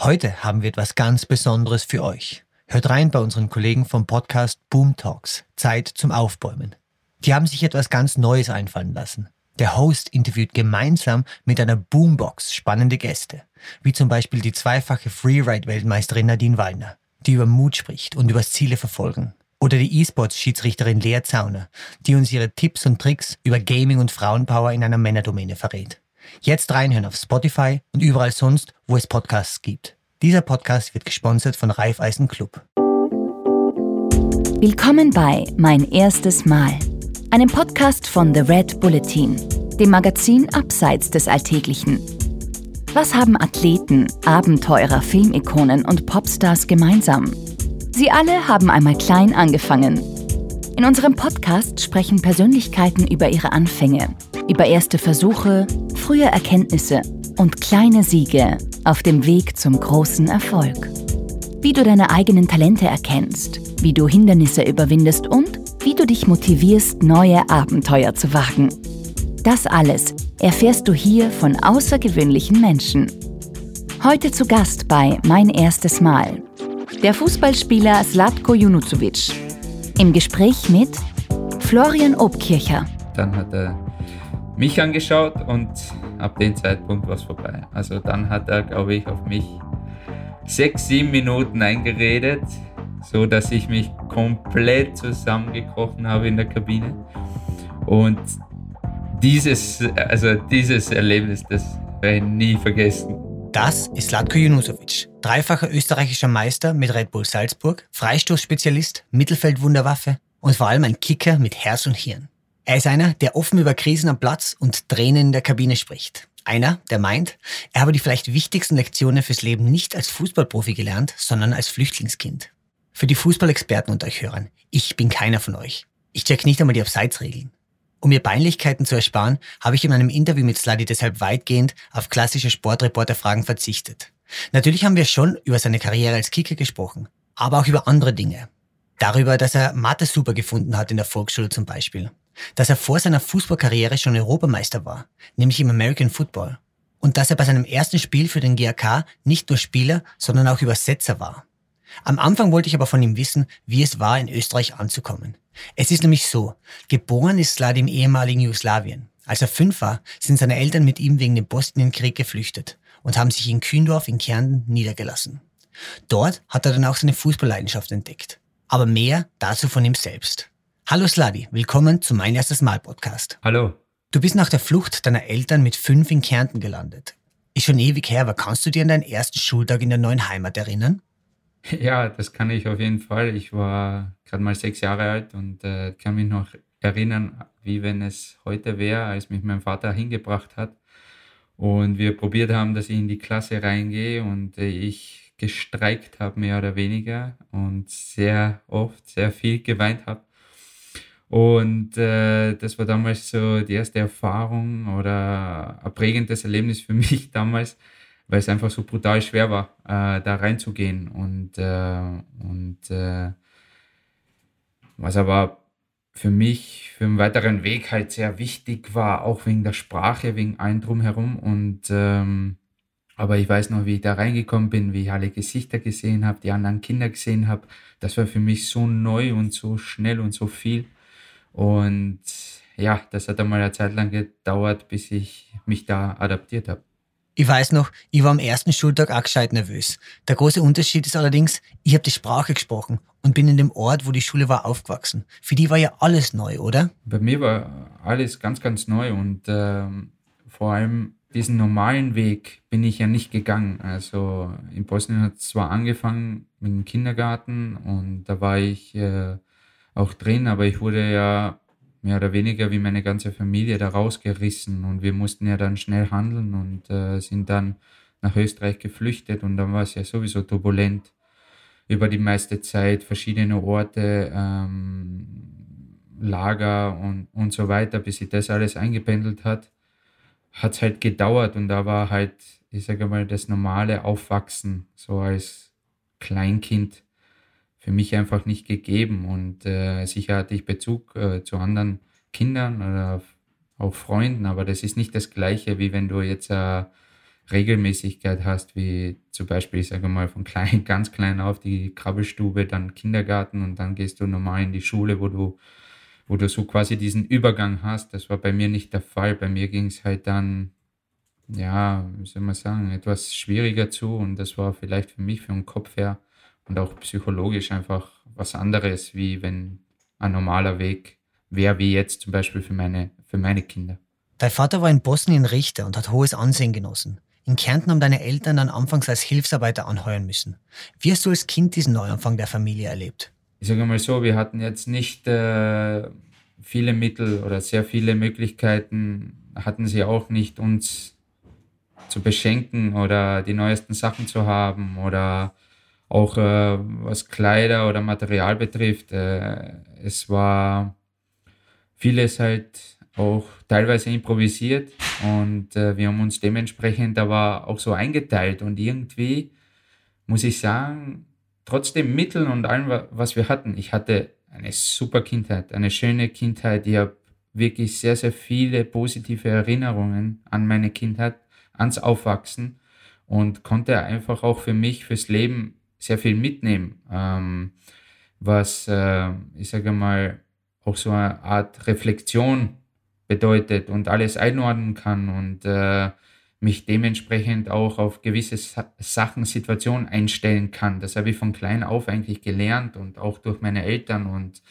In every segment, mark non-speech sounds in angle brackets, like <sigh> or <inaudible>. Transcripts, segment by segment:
Heute haben wir etwas ganz Besonderes für euch. Hört rein bei unseren Kollegen vom Podcast Boom Talks. Zeit zum Aufbäumen. Die haben sich etwas ganz Neues einfallen lassen. Der Host interviewt gemeinsam mit einer Boombox spannende Gäste, wie zum Beispiel die zweifache Freeride-Weltmeisterin Nadine Wallner, die über Mut spricht und über Ziele verfolgen. Oder die E-Sports-Schiedsrichterin Lea Zauner, die uns ihre Tipps und Tricks über Gaming und Frauenpower in einer Männerdomäne verrät. Jetzt reinhören auf Spotify und überall sonst, wo es Podcasts gibt. Dieser Podcast wird gesponsert von Raiffeisen Club. Willkommen bei Mein erstes Mal, einem Podcast von The Red Bulletin, dem Magazin Abseits des Alltäglichen. Was haben Athleten, Abenteurer, Filmikonen und Popstars gemeinsam? Sie alle haben einmal klein angefangen. In unserem Podcast sprechen Persönlichkeiten über ihre Anfänge, über erste Versuche, frühe Erkenntnisse und kleine Siege auf dem Weg zum großen Erfolg. Wie du deine eigenen Talente erkennst, wie du Hindernisse überwindest und wie du dich motivierst, neue Abenteuer zu wagen. Das alles erfährst du hier von außergewöhnlichen Menschen. Heute zu Gast bei Mein erstes Mal. Der Fußballspieler Slatko Junuzovic. Im Gespräch mit Florian Obkircher. Dann hat er mich angeschaut und ab dem Zeitpunkt war es vorbei. Also dann hat er, glaube ich, auf mich sechs, sieben Minuten eingeredet, so dass ich mich komplett zusammengekrochen habe in der Kabine. Und dieses, also dieses Erlebnis, das werde ich nie vergessen. Das ist Latko Junusovic, dreifacher österreichischer Meister mit Red Bull Salzburg, Freistoßspezialist, Mittelfeldwunderwaffe und vor allem ein Kicker mit Herz und Hirn. Er ist einer, der offen über Krisen am Platz und Tränen in der Kabine spricht. Einer, der meint, er habe die vielleicht wichtigsten Lektionen fürs Leben nicht als Fußballprofi gelernt, sondern als Flüchtlingskind. Für die Fußballexperten unter euch Hörern, ich bin keiner von euch. Ich check nicht einmal die Abseitsregeln. Um mir Peinlichkeiten zu ersparen, habe ich in einem Interview mit Sladi deshalb weitgehend auf klassische Sportreporterfragen verzichtet. Natürlich haben wir schon über seine Karriere als Kicker gesprochen, aber auch über andere Dinge. Darüber, dass er Mathe super gefunden hat in der Volksschule zum Beispiel dass er vor seiner Fußballkarriere schon Europameister war, nämlich im American Football. Und dass er bei seinem ersten Spiel für den GAK nicht nur Spieler, sondern auch Übersetzer war. Am Anfang wollte ich aber von ihm wissen, wie es war, in Österreich anzukommen. Es ist nämlich so, geboren ist Slad im ehemaligen Jugoslawien. Als er fünf war, sind seine Eltern mit ihm wegen dem Bosnienkrieg geflüchtet und haben sich in Kühndorf in Kärnten niedergelassen. Dort hat er dann auch seine Fußballleidenschaft entdeckt. Aber mehr dazu von ihm selbst. Hallo Sladi, willkommen zu Mein erstes Mal Podcast. Hallo. Du bist nach der Flucht deiner Eltern mit fünf in Kärnten gelandet. Ist schon ewig her, aber kannst du dir an deinen ersten Schultag in der neuen Heimat erinnern? <laughs> Ja, das kann ich auf jeden Fall. Ich war gerade mal sechs Jahre alt und äh, kann mich noch erinnern, wie wenn es heute wäre, als mich mein Vater hingebracht hat und wir probiert haben, dass ich in die Klasse reingehe und äh, ich gestreikt habe, mehr oder weniger und sehr oft, sehr viel geweint habe und äh, das war damals so die erste Erfahrung oder ein prägendes Erlebnis für <laughs> mich damals, weil es einfach so brutal schwer war, äh, da reinzugehen. Und, äh, und äh, was aber für mich, für einen weiteren Weg halt sehr wichtig war, auch wegen der Sprache, wegen allem drumherum. Und ähm, aber ich weiß noch, wie ich da reingekommen bin, wie ich alle Gesichter gesehen habe, die anderen Kinder gesehen habe. Das war für mich so neu und so schnell und so viel. Und ja, das hat einmal eine Zeit lang gedauert, bis ich mich da adaptiert habe. Ich weiß noch, ich war am ersten Schultag auch gescheit nervös. Der große Unterschied ist allerdings, ich habe die Sprache gesprochen und bin in dem Ort, wo die Schule war, aufgewachsen. Für die war ja alles neu, oder? Bei mir war alles ganz, ganz neu und ähm, vor allem diesen normalen Weg bin ich ja nicht gegangen. Also in Bosnien hat es zwar angefangen mit dem Kindergarten und da war ich äh, auch drin, aber ich wurde ja mehr oder weniger wie meine ganze Familie da rausgerissen. Und wir mussten ja dann schnell handeln und äh, sind dann nach Österreich geflüchtet. Und dann war es ja sowieso turbulent über die meiste Zeit, verschiedene Orte, ähm, Lager und, und so weiter, bis sich das alles eingependelt hat, hat es halt gedauert. Und da war halt, ich sage mal, das normale Aufwachsen, so als Kleinkind für mich einfach nicht gegeben. Und äh, sicher hatte ich Bezug äh, zu anderen Kindern oder auch Freunden, aber das ist nicht das gleiche, wie wenn du jetzt äh, Regelmäßigkeit hast, wie zum Beispiel, ich sage mal, von klein, <laughs> ganz klein auf die Krabbelstube, dann Kindergarten und dann gehst du normal in die Schule, wo du, wo du so quasi diesen Übergang hast. Das war bei mir nicht der Fall. Bei mir ging es halt dann, ja, wie soll man sagen, etwas schwieriger zu und das war vielleicht für mich, für den Kopf her und auch psychologisch einfach was anderes, wie wenn ein normaler Weg wäre, wie jetzt zum Beispiel für meine, für meine Kinder. Dein Vater war in Bosnien Richter und hat hohes Ansehen genossen. In Kärnten haben deine Eltern dann anfangs als Hilfsarbeiter anheuern müssen. Wie hast du als Kind diesen Neuanfang der Familie erlebt? Ich sage mal so, wir hatten jetzt nicht äh, viele Mittel oder sehr viele Möglichkeiten, hatten sie auch nicht, uns zu beschenken oder die neuesten Sachen zu haben oder auch äh, was Kleider oder Material betrifft. Äh, es war vieles halt auch teilweise improvisiert und äh, wir haben uns dementsprechend aber auch so eingeteilt und irgendwie muss ich sagen, trotzdem Mitteln und allem, was wir hatten, ich hatte eine super Kindheit, eine schöne Kindheit. Ich habe wirklich sehr, sehr viele positive Erinnerungen an meine Kindheit, ans Aufwachsen und konnte einfach auch für mich, fürs Leben sehr viel mitnehmen, ähm, was, äh, ich sage mal, auch so eine Art Reflexion bedeutet und alles einordnen kann und äh, mich dementsprechend auch auf gewisse Sa Sachen, Situationen einstellen kann. Das habe ich von klein auf eigentlich gelernt und auch durch meine Eltern und,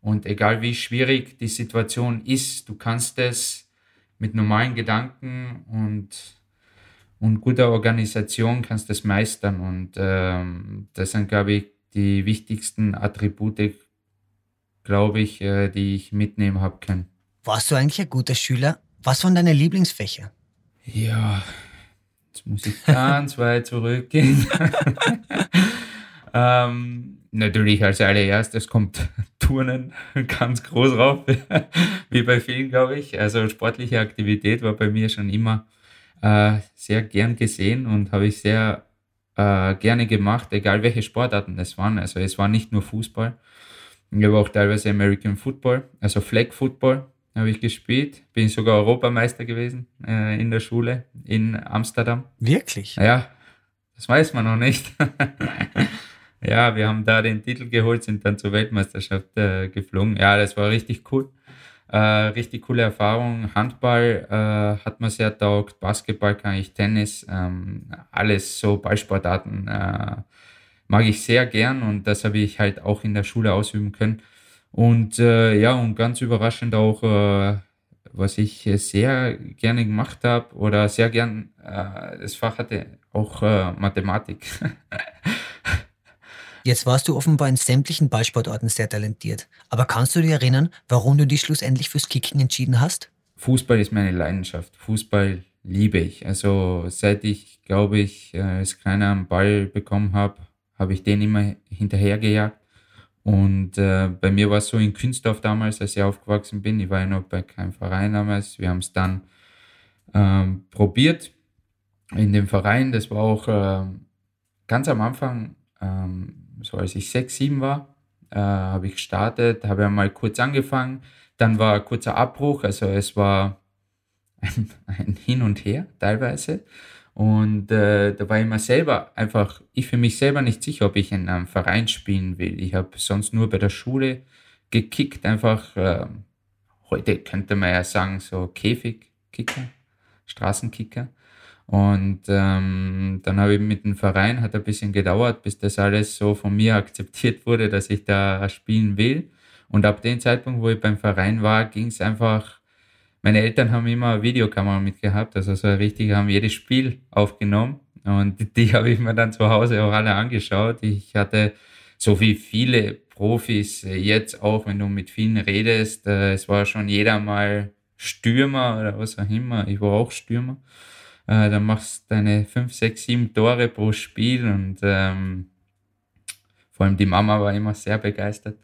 und egal wie schwierig die Situation ist, du kannst es mit normalen Gedanken und, und guter Organisation kannst es meistern und ähm, das sind, glaube ich, die wichtigsten Attribute, glaube ich, äh, die ich mitnehmen habe können. Warst du eigentlich ein guter Schüler? Was waren deine Lieblingsfächer? Ja, jetzt muss ich ganz <laughs> weit zurückgehen. <laughs> ähm, natürlich als allererstes kommt <laughs> Turnen ganz groß rauf, wie bei vielen, glaube ich. Also sportliche Aktivität war bei mir schon immer äh, sehr gern gesehen und habe ich sehr äh, gerne gemacht, egal welche Sportarten es waren. Also es war nicht nur Fußball. Ich habe auch teilweise American Football, also Flag Football habe ich gespielt. Bin sogar Europameister gewesen äh, in der Schule in Amsterdam. Wirklich? Ja, das weiß man noch nicht. <laughs> ja, wir haben da den Titel geholt, sind dann zur Weltmeisterschaft äh, geflogen. Ja, das war richtig cool. Äh, richtig coole Erfahrung. Handball äh, hat mir sehr taugt, Basketball kann ich, Tennis, ähm, alles so Ballsportarten äh, mag ich sehr gern und das habe ich halt auch in der Schule ausüben können. Und äh, ja, und ganz überraschend auch, äh, was ich sehr gerne gemacht habe oder sehr gern äh, das Fach hatte, auch Mathematik. <laughs> Jetzt warst du offenbar in sämtlichen Ballsportarten sehr talentiert. Aber kannst du dir erinnern, warum du dich schlussendlich fürs Kicken entschieden hast? Fußball ist meine Leidenschaft. Fußball liebe ich. Also seit ich, glaube ich, äh, als kleiner einen Ball bekommen habe, habe ich den immer hinterhergejagt. Und äh, bei mir war es so in Künstdorf damals, als ich aufgewachsen bin. Ich war ja noch bei keinem Verein damals. Wir haben es dann ähm, probiert in dem Verein. Das war auch äh, ganz am Anfang, ähm, so als ich sechs, sieben war, äh, habe ich gestartet, habe ja mal kurz angefangen. Dann war ein kurzer Abbruch, also es war <laughs> ein, ein Hin und Her teilweise. Und äh, da war ich mir selber einfach, ich für mich selber nicht sicher, ob ich in einem Verein spielen will. Ich habe sonst nur bei der Schule gekickt, einfach, äh, heute könnte man ja sagen, so Käfigkicker, Straßenkicker. Und ähm, dann habe ich mit dem Verein, hat ein bisschen gedauert, bis das alles so von mir <laughs> akzeptiert wurde, dass ich da spielen will. Und ab dem Zeitpunkt, wo ich beim Verein war, ging es einfach meine Eltern haben immer eine Videokamera mitgehabt, also so richtig haben jedes Spiel aufgenommen und die, <laughs> die habe ich mir dann zu Hause auch alle angeschaut. Ich hatte so wie viele Profis jetzt auch, wenn du mit vielen redest, äh, es war schon jeder mal Stürmer oder was auch immer. Ich war auch Stürmer. Äh, dann machst du deine fünf, sechs, sieben Tore pro Spiel und ähm, vor allem die Mama war immer sehr begeistert.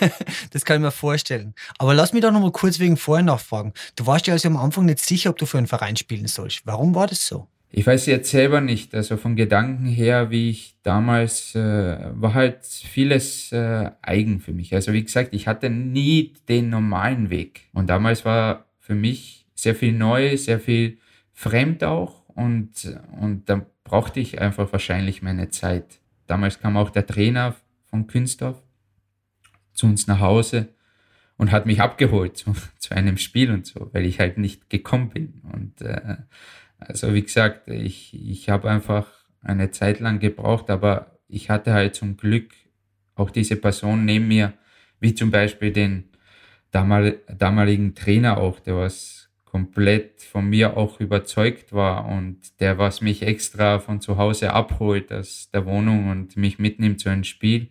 <laughs> das kann ich mir vorstellen. Aber lass mich doch noch mal kurz wegen vorher nachfragen. Du warst ja also am Anfang nicht sicher, ob du für einen Verein spielen sollst. Warum war das so? Ich weiß jetzt selber nicht. Also von Gedanken her, wie ich damals, äh, war halt vieles äh, eigen für mich. Also wie gesagt, ich hatte nie den normalen Weg. Und damals war für mich sehr viel neu, sehr viel fremd auch. und, und dann brauchte ich einfach wahrscheinlich meine Zeit. Damals kam auch der Trainer von Künstorf zu uns nach Hause und hat mich abgeholt zu, <laughs> zu einem Spiel und so, weil ich halt nicht gekommen bin. Und äh, also wie gesagt, ich, ich habe einfach eine Zeit lang gebraucht, aber ich hatte halt zum Glück auch diese Person neben mir, wie zum Beispiel den damal, damaligen Trainer auch, der was komplett von mir auch überzeugt war und der was mich extra von zu Hause abholt aus der Wohnung und mich mitnimmt zu einem Spiel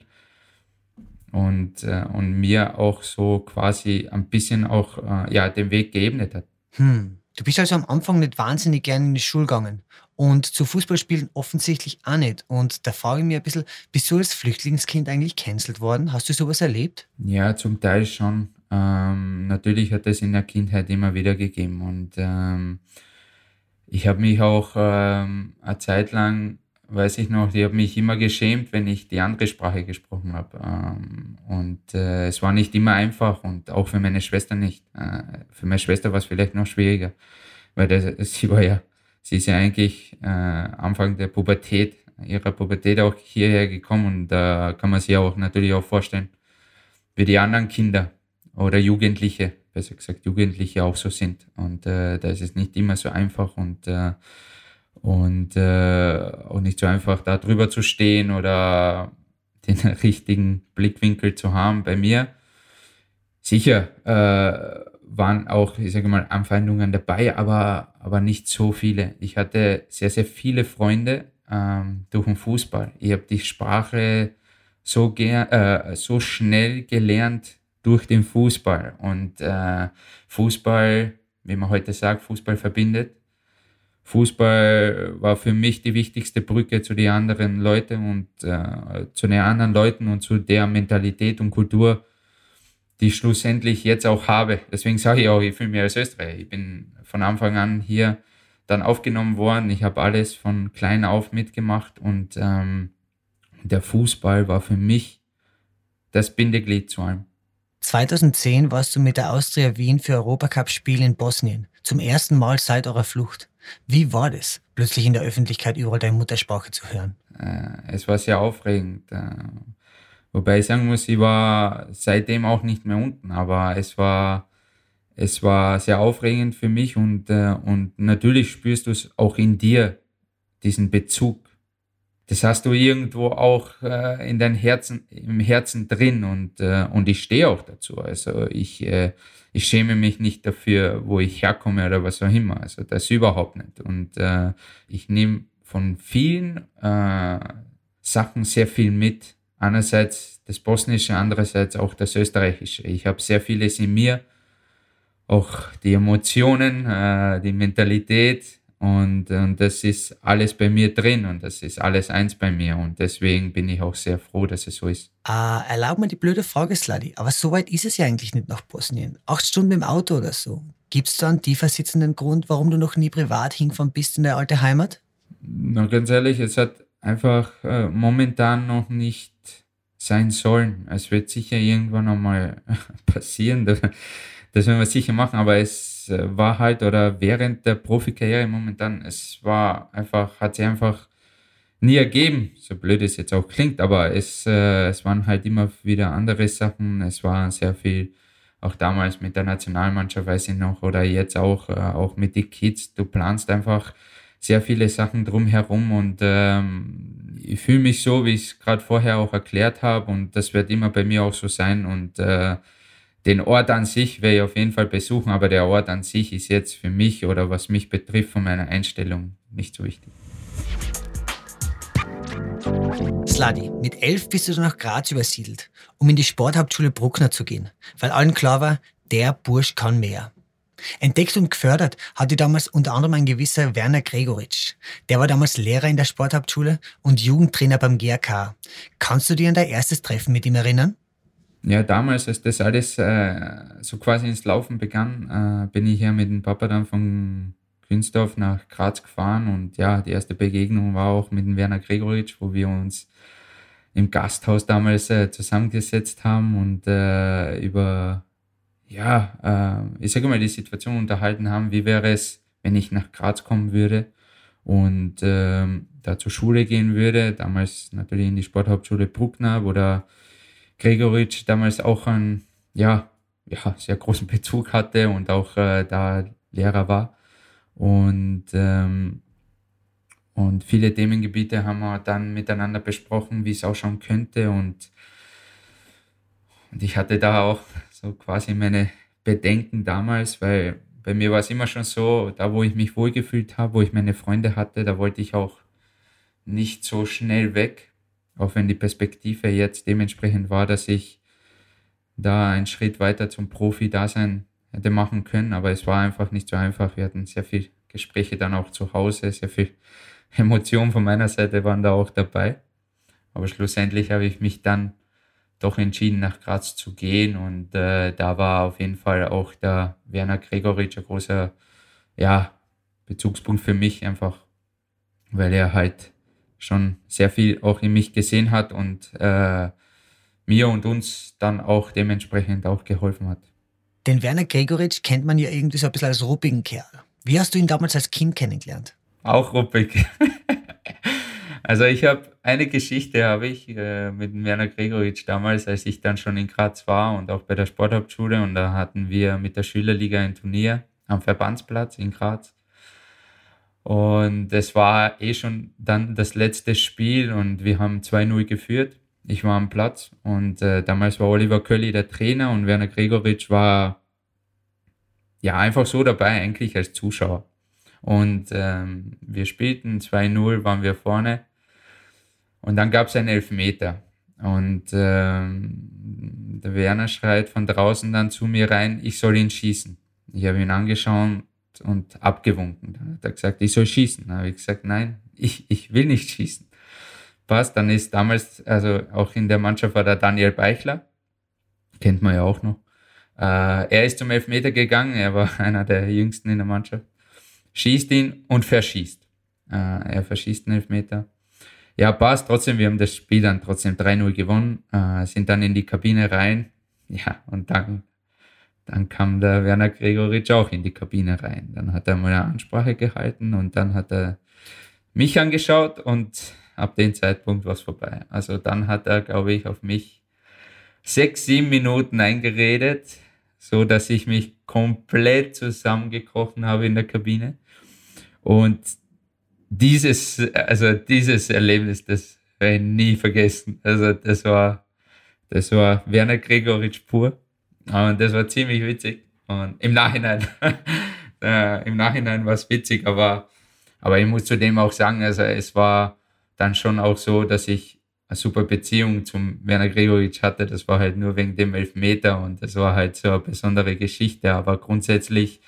und, äh, und mir auch so quasi ein bisschen auch äh, ja, den Weg geebnet hat. Hm. Du bist also am Anfang nicht wahnsinnig gerne in die Schule gegangen und zu Fußballspielen offensichtlich auch nicht. Und da frage ich mich ein bisschen, bist du als Flüchtlingskind eigentlich cancelled worden? Hast du sowas erlebt? Ja, zum Teil schon. Ähm, natürlich hat es in der Kindheit immer wieder gegeben und ähm, ich habe mich auch ähm, eine Zeit lang, weiß ich noch, ich habe mich immer geschämt, wenn ich die andere Sprache gesprochen habe. Ähm, und äh, es war nicht immer einfach und auch für meine Schwester nicht. Äh, für meine Schwester war es vielleicht noch schwieriger, weil das, sie war ja, sie ist ja eigentlich äh, Anfang der Pubertät, ihrer Pubertät auch hierher gekommen und da kann man sich auch natürlich auch vorstellen, wie die anderen Kinder oder Jugendliche, besser gesagt Jugendliche auch so sind. Und äh, da ist es nicht immer so einfach und, äh, und äh, auch nicht so einfach da drüber zu stehen oder <laughs> den richtigen Blickwinkel zu haben. Bei mir sicher äh, waren auch, ich sage mal, Anfeindungen dabei, aber, aber nicht so viele. Ich hatte sehr, sehr viele Freunde ähm, durch den Fußball. Ich habe die Sprache so, ger äh, so schnell gelernt, durch den Fußball. Und äh, Fußball, wie man heute sagt, Fußball verbindet. Fußball war für mich die wichtigste Brücke zu den anderen Leuten und äh, zu den anderen Leuten und zu der Mentalität und Kultur, die ich schlussendlich jetzt auch habe. Deswegen sage ich auch, ich fühle mich als Österreicher. Ich bin von Anfang an hier dann aufgenommen worden. Ich habe alles von klein auf mitgemacht und ähm, der Fußball war für mich das Bindeglied zu allem. 2010 warst du mit der Austria Wien für Europacup-Spiel in Bosnien. Zum ersten Mal seit eurer Flucht. Wie war das, plötzlich in der Öffentlichkeit überall deine Muttersprache zu hören? Äh, es war sehr aufregend. Äh, wobei ich sagen muss, ich war seitdem auch nicht mehr unten, aber es war, es war sehr aufregend für mich und, äh, und natürlich spürst du es auch in dir, diesen Bezug das hast du irgendwo auch äh, in deinem Herzen, im Herzen drin und, äh, und ich stehe auch dazu. Also ich, äh, ich schäme mich nicht dafür, wo ich herkomme oder was auch immer. Also das überhaupt nicht. Und äh, ich nehme von vielen äh, Sachen sehr viel mit. Einerseits das Bosnische, andererseits auch das Österreichische. Ich habe sehr vieles in mir, auch die Emotionen, äh, die Mentalität, und, und das ist alles bei mir drin und das ist alles eins bei mir. Und deswegen bin ich auch sehr froh, dass es so ist. Ah, erlaub mir die blöde Frage, Sladi. Aber so weit ist es ja eigentlich nicht nach Bosnien. Acht Stunden im Auto oder so. Gibt es da einen tiefer sitzenden Grund, warum du noch nie privat hingefahren bist in der alte Heimat? Na, ganz ehrlich, es hat einfach äh, momentan noch nicht sein sollen. Es wird sicher irgendwann einmal <laughs> passieren. Das, <laughs> das werden wir sicher machen, aber es äh, war halt, oder während der Profikarriere momentan, es war einfach, hat sich einfach nie ergeben, so blöd es jetzt auch klingt, aber es, äh, es waren halt immer wieder andere Sachen. Es war sehr viel, auch damals mit der Nationalmannschaft, weiß ich noch, oder jetzt auch, äh, auch mit den Kids. Du planst einfach sehr viele Sachen drumherum und ähm, ich fühle mich so, wie ich es gerade vorher auch erklärt habe und das wird immer bei mir auch so sein und äh, den Ort an sich werde ich auf jeden Fall besuchen, aber der Ort an sich ist jetzt für mich oder was mich betrifft von meiner Einstellung nicht so wichtig. Sladi, mit elf bist du nach Graz übersiedelt, um in die Sporthauptschule Bruckner zu gehen, weil allen klar war, der Bursch kann mehr. Entdeckt und gefördert hatte damals unter anderem ein gewisser Werner Gregoritsch. Der war damals Lehrer in der Sporthauptschule und Jugendtrainer beim GRK. Kannst du dir an dein erstes Treffen mit ihm erinnern? Ja, damals, als das alles äh, so quasi ins Laufen begann, äh, bin ich ja mit dem Papa dann von Künsdorf nach Graz gefahren und ja, die erste Begegnung war auch mit dem Werner Gregoritsch, wo wir uns im Gasthaus damals äh, zusammengesetzt haben und äh, über, ja, äh, ich sage mal, die Situation unterhalten haben, wie wäre es, wenn ich nach Graz kommen würde und ähm, da zur Schule gehen würde. Damals natürlich in die Sporthauptschule Bruckner, wo der Gregoritsch damals auch einen ja, ja, sehr großen Bezug hatte und auch äh, da Lehrer war. Und, ähm, und viele Themengebiete haben wir dann miteinander besprochen, wie es ausschauen könnte. Und, und ich hatte da auch so quasi meine Bedenken damals, weil bei mir war es immer schon so, da wo ich mich wohlgefühlt habe, wo ich meine Freunde hatte, da wollte ich auch nicht so schnell weg, auch wenn die Perspektive jetzt dementsprechend war, dass ich da einen Schritt weiter zum Profi-Dasein hätte machen können, aber es war einfach nicht so einfach. Wir hatten sehr viel Gespräche dann auch zu Hause, sehr viel <laughs> Emotionen von meiner Seite waren da auch dabei. Aber schlussendlich habe ich mich dann doch entschieden, nach Graz zu gehen. Und äh, da war auf jeden Fall auch der Werner Gregoritsch ein großer ja, Bezugspunkt für mich, einfach weil er halt schon sehr viel auch in mich gesehen hat und äh, mir und uns dann auch dementsprechend auch geholfen hat. Den Werner Gregoritsch kennt man ja irgendwie so ein bisschen als ruppigen Kerl. Wie hast du ihn damals als Kind kennengelernt? Auch ruppig. <laughs> Also ich habe eine Geschichte habe ich äh, mit Werner Gregoritsch damals, als ich dann schon in Graz war und auch bei der Sporthauptschule und da hatten wir mit der Schülerliga ein Turnier am Verbandsplatz in Graz. Und es war eh schon dann das letzte Spiel und wir haben 2-0 geführt. Ich war am Platz und äh, damals war Oliver Kölli der Trainer und Werner Gregoritsch war ja einfach so dabei, eigentlich als Zuschauer. Und ähm, wir spielten 2-0, waren wir vorne und dann gab es einen Elfmeter. Und ähm, der Werner schreit von draußen dann zu mir rein, ich soll ihn schießen. Ich habe ihn angeschaut und abgewunken. Dann hat er gesagt, ich soll schießen. Dann habe ich gesagt, nein, ich, ich will nicht schießen. Passt, dann ist damals, also auch in der Mannschaft war der Daniel Beichler, kennt man ja auch noch. Äh, er ist zum Elfmeter gegangen, er war <laughs> einer der jüngsten in der Mannschaft. Schießt ihn und verschießt. Äh, er verschießt den Elfmeter ja, passt trotzdem. Wir haben das Spiel dann trotzdem 3-0 gewonnen, äh, sind dann in die Kabine rein. Ja, und dann, dann kam der Werner Gregoritsch auch in die Kabine rein. Dann hat er mal eine Ansprache gehalten und dann hat er mich angeschaut und ab dem Zeitpunkt war es vorbei. Also dann hat er, glaube ich, auf mich sechs, sieben Minuten eingeredet, so dass ich mich komplett zusammengekrochen habe in der Kabine. Und dieses, also dieses Erlebnis, das werde ich nie vergessen. Also das war, das war Werner Gregoritsch pur. Und das war ziemlich witzig. Und im Nachhinein, <laughs> äh, im Nachhinein war es witzig, aber, aber ich muss zudem auch sagen, also es war dann schon auch so, dass ich eine super Beziehung zum Werner Gregoritsch hatte. Das war halt nur wegen dem Elfmeter und das war halt so eine besondere Geschichte. Aber grundsätzlich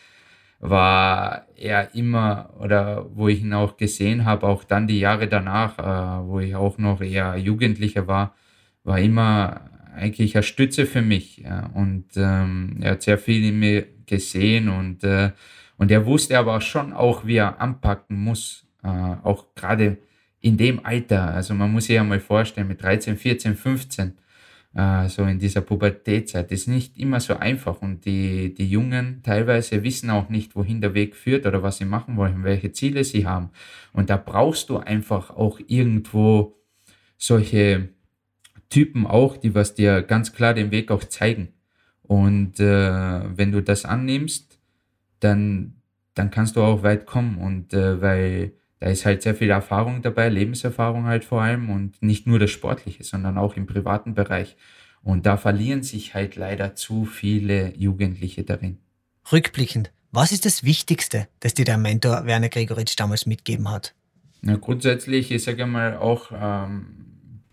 war er immer, oder wo ich ihn auch gesehen habe, auch dann die Jahre danach, äh, wo ich auch noch eher Jugendlicher war, war immer eigentlich eine Stütze für mich. Ja. Und ähm, er hat sehr viel in mir gesehen und, äh, und er wusste aber schon auch, wie er anpacken muss, äh, auch gerade in dem Alter. Also man muss sich ja mal vorstellen, mit 13, 14, 15, äh, so in dieser Pubertätzeit. Ist nicht immer so einfach und die, die Jungen teilweise wissen auch nicht, wohin der Weg führt oder was sie machen wollen, welche Ziele sie haben. Und da brauchst du einfach auch irgendwo solche Typen auch, die was dir ganz klar den Weg auch zeigen. Und äh, wenn du das annimmst, dann, dann kannst du auch weit kommen. Und äh, weil da ist halt sehr viel Erfahrung dabei, Lebenserfahrung halt vor allem und nicht nur das Sportliche, sondern auch im privaten Bereich. Und da verlieren sich halt leider zu viele Jugendliche darin. Rückblickend, was ist das Wichtigste, das dir der Mentor Werner Gregoritsch damals mitgegeben hat? Na, grundsätzlich, ich sage mal auch ähm,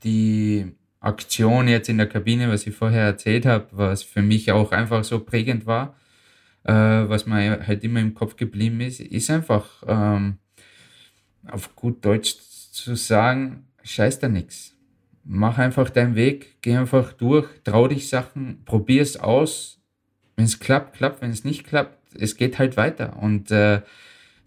die Aktion jetzt in der Kabine, was ich vorher erzählt habe, was für mich auch einfach so prägend war, äh, was mir halt immer im Kopf geblieben ist, ist einfach ähm, auf gut Deutsch zu sagen, scheiß da nichts. Mach einfach deinen Weg, geh einfach durch, trau dich Sachen, probier es aus. Wenn es klappt, klappt, wenn es nicht klappt, es geht halt weiter. Und äh,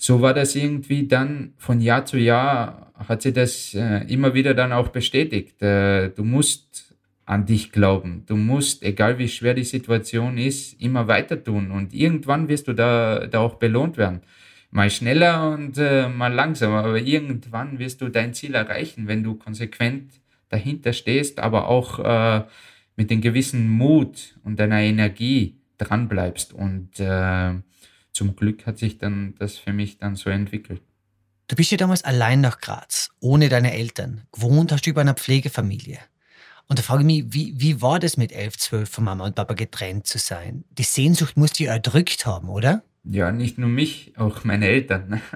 so war das irgendwie dann von Jahr zu Jahr, hat sie das äh, immer wieder dann auch bestätigt. Äh, du musst an dich glauben. Du musst, egal wie schwer die Situation ist, immer weiter tun. Und irgendwann wirst du da, da auch belohnt werden mal schneller und äh, mal langsamer, aber irgendwann wirst du dein Ziel erreichen, wenn du konsequent dahinter stehst, aber auch äh, mit dem gewissen Mut und deiner Energie dranbleibst. Und äh, zum Glück hat sich dann das für mich dann so entwickelt. Du bist ja damals allein nach Graz, ohne deine Eltern. Gewohnt hast du über einer Pflegefamilie. Und da frage ich mich, wie, wie war das mit 11, 12 von Mama und Papa getrennt zu sein? Die Sehnsucht musst du erdrückt haben, oder? Ja, nicht nur mich, auch meine Eltern. <laughs>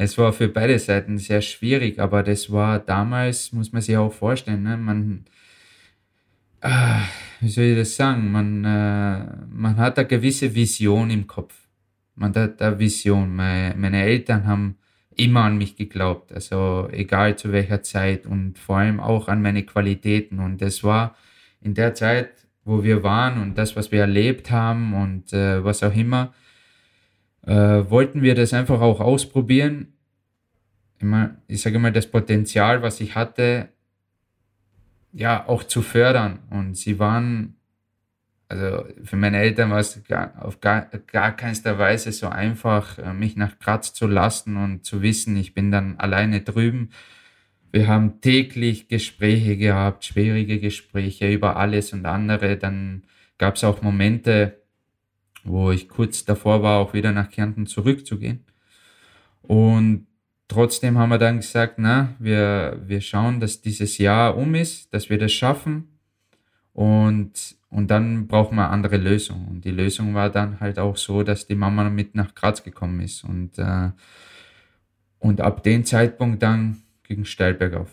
Es war für beide Seiten sehr schwierig, aber das war damals, muss man sich auch vorstellen, ne? man, äh, wie soll ich das sagen, man, äh, man hat eine gewisse Vision im Kopf. Man hat eine Vision. Meine, meine Eltern haben immer an mich geglaubt, also egal zu welcher Zeit und vor allem auch an meine Qualitäten. Und das war in der Zeit, wo wir waren und das, was wir erlebt haben und äh, was auch immer, äh, wollten wir das einfach auch ausprobieren. Immer, ich sage mal, das Potenzial, was ich hatte, ja, auch zu fördern. Und sie waren also für meine Eltern war es gar, auf gar, gar keinster Weise so einfach, äh, mich nach Graz zu lassen und zu wissen, ich bin dann alleine drüben. Wir haben täglich Gespräche gehabt, schwierige Gespräche über alles und andere. Dann gab es auch Momente, wo ich kurz davor war, auch wieder nach Kärnten zurückzugehen. Und trotzdem haben wir dann gesagt, na, wir, wir schauen, dass dieses Jahr um ist, dass wir das schaffen. Und und dann brauchen wir andere Lösungen. Und die Lösung war dann halt auch so, dass die Mama mit nach Graz gekommen ist. Und, äh, und ab dem Zeitpunkt dann ging es steil bergauf.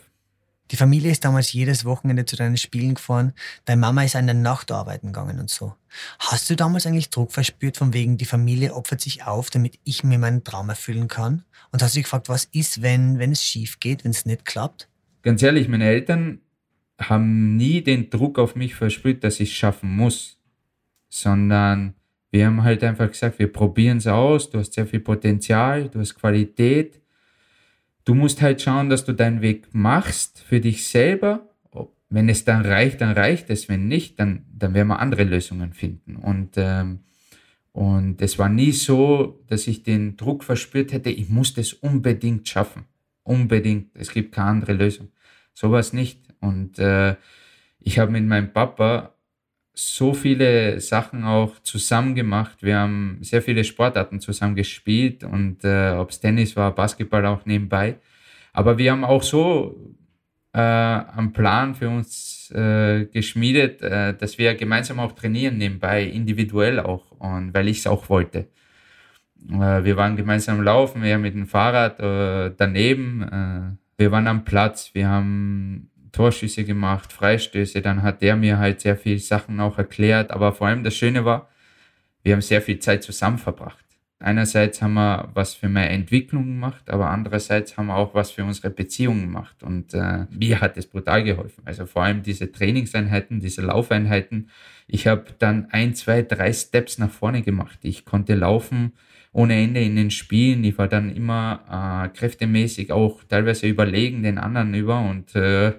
Die Familie ist damals jedes Wochenende zu deinen Spielen gefahren. Deine Mama ist in der Nacht arbeiten gegangen und so. Hast du damals eigentlich Druck verspürt, von wegen, die Familie opfert sich auf, damit ich mir meinen Traum erfüllen kann? Und hast du dich gefragt, was ist, wenn, wenn es schief geht, wenn es nicht klappt? Ganz ehrlich, meine Eltern haben nie den Druck auf mich verspürt, dass ich es schaffen muss, sondern wir haben halt einfach gesagt, wir probieren es aus, du hast sehr viel Potenzial, du hast Qualität. Du musst halt schauen, dass du deinen Weg machst für dich selber. Wenn es dann reicht, dann reicht es. Wenn nicht, dann, dann werden wir andere Lösungen finden. Und, ähm, und es war nie so, dass ich den Druck verspürt hätte, ich muss das unbedingt schaffen. Unbedingt. Es gibt keine andere Lösung. Sowas nicht. Und äh, ich habe mit meinem Papa so viele Sachen auch zusammen gemacht. Wir haben sehr viele Sportarten zusammen gespielt und äh, ob es Tennis war, Basketball auch nebenbei. Aber wir haben auch so äh, einen Plan für uns äh, geschmiedet, äh, dass wir gemeinsam auch trainieren nebenbei, individuell auch, und weil ich es auch wollte. Äh, wir waren gemeinsam laufen, wir mit dem Fahrrad äh, daneben. Äh, wir waren am Platz, wir haben Torschüsse gemacht, Freistöße, dann hat der mir halt sehr viele Sachen auch erklärt, aber vor allem das Schöne war, wir haben sehr viel Zeit zusammen verbracht. Einerseits haben wir was für meine Entwicklung gemacht, aber andererseits haben wir auch was für unsere Beziehung gemacht und äh, mir hat es brutal geholfen. Also vor allem diese Trainingseinheiten, diese Laufeinheiten. Ich habe dann ein, zwei, drei Steps nach vorne gemacht. Ich konnte laufen ohne Ende in den Spielen. Ich war dann immer äh, kräftemäßig auch teilweise überlegen den anderen über und äh,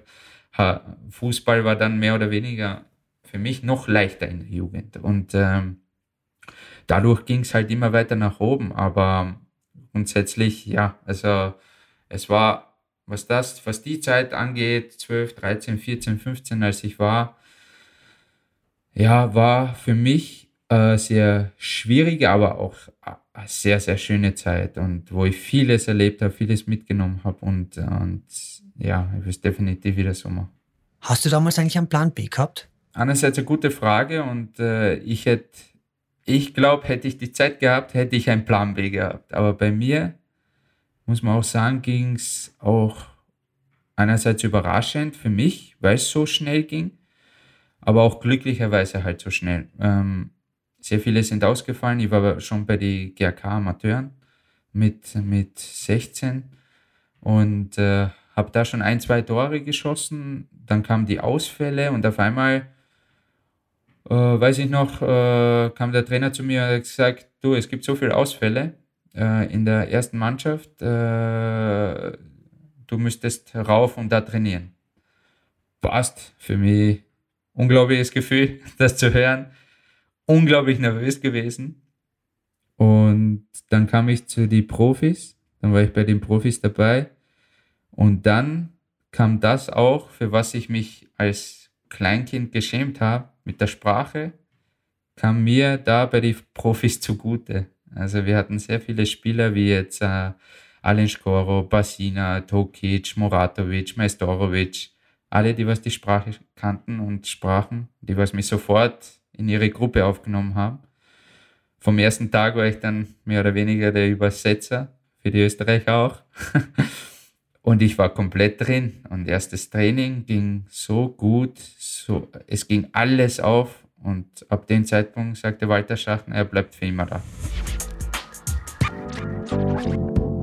Fußball war dann mehr oder weniger für mich noch leichter in der Jugend. Und ähm, dadurch ging es halt immer weiter nach oben. Aber grundsätzlich, ja, also es war, was das, was die Zeit angeht, 12, 13, 14, 15, als ich war, ja, war für mich äh, sehr schwierige, aber auch eine sehr, sehr schöne Zeit und wo ich vieles erlebt habe, vieles mitgenommen habe und, und ja, ich will es definitiv wieder so machen. Hast du damals eigentlich einen Plan B gehabt? Einerseits eine gute Frage und äh, ich hätte, ich glaube, hätte ich die Zeit gehabt, hätte ich einen Plan B gehabt. Aber bei mir, muss man auch sagen, ging es auch einerseits überraschend für mich, weil es so schnell ging, aber auch glücklicherweise halt so schnell. Ähm, sehr viele sind ausgefallen. Ich war schon bei den GRK-Amateuren mit, mit 16 und äh, habe da schon ein, zwei Tore geschossen. Dann kamen die Ausfälle und auf einmal, äh, weiß ich noch, äh, kam der Trainer zu mir und hat gesagt, du, es gibt so viele Ausfälle äh, in der ersten Mannschaft, äh, du müsstest rauf und da trainieren. Passt für mich. Unglaubliches Gefühl, <laughs> das zu hören. Unglaublich nervös gewesen. Und dann kam ich zu den Profis, dann war ich bei den Profis dabei. Und dann kam das auch, für was ich mich als Kleinkind geschämt habe, mit der Sprache, kam mir da bei den Profis <laughs> zugute. Also wir hatten sehr viele Spieler wie jetzt äh, Alen Skoro, Basina, Tokic, Moratovic, Majstorovic, alle, die was die Sprache kannten und sprachen, die was mich sofort in ihre Gruppe aufgenommen haben. Vom ersten Tag war ich dann mehr oder weniger der Übersetzer für die Österreicher auch. <laughs> und ich war komplett drin. Und erstes Training ging so gut, so, es ging alles auf. Und ab dem Zeitpunkt sagte Walter Schachten, er bleibt für immer da.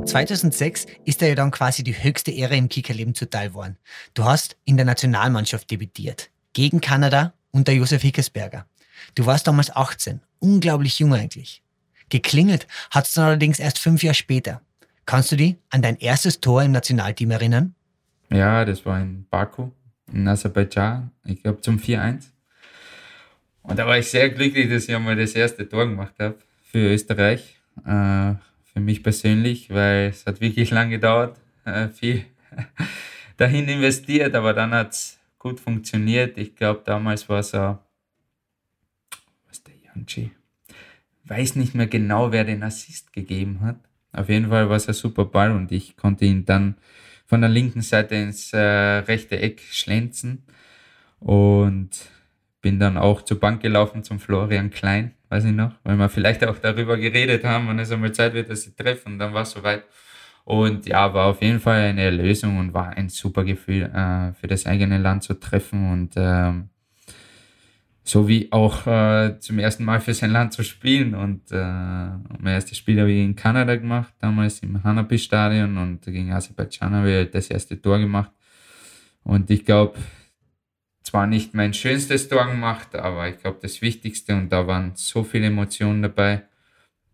2006 ist er ja dann quasi die höchste Ehre im Kickerleben zuteil worden. Du hast in der Nationalmannschaft debütiert. Gegen Kanada unter Josef Hickesberger. Du warst damals 18. Unglaublich jung eigentlich. Geklingelt hat es dann allerdings erst fünf Jahre später. Kannst du dich an dein erstes Tor im Nationalteam erinnern? Ja, das war in Baku, in Aserbaidschan. Ich glaube zum 4-1. Und da war ich sehr glücklich, dass ich einmal das erste Tor gemacht habe für Österreich. Äh, für mich persönlich, weil es hat wirklich lange gedauert, äh, viel <laughs> dahin investiert, aber dann hat es gut funktioniert. Ich glaube, damals war es auch, Janci, weiß nicht mehr genau, wer den Assist gegeben hat. Auf jeden Fall war es ein super Ball und ich konnte ihn dann von der linken Seite ins äh, rechte Eck schlänzen und bin dann auch zur Bank gelaufen zum Florian Klein weiß ich noch, weil wir vielleicht auch darüber geredet haben, wann es einmal Zeit wird, dass sie treffen. Und dann war es soweit. Und ja, war auf jeden Fall eine Lösung und war ein super Gefühl, äh, für das eigene Land zu treffen und ähm, so wie auch äh, zum ersten Mal für sein Land zu spielen. Und äh, mein erstes Spiel habe ich in Kanada gemacht, damals im Hanapi-Stadion und gegen Aserbaidschan habe ich das erste Tor gemacht. Und ich glaube, zwar nicht mein schönstes Tor gemacht, aber ich glaube das Wichtigste und da waren so viele Emotionen dabei.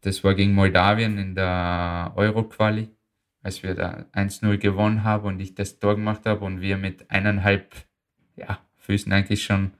Das war gegen Moldawien in der Euro-Quali, als wir da 1-0 gewonnen haben und ich das Tor gemacht habe und wir mit eineinhalb ja, Füßen eigentlich schon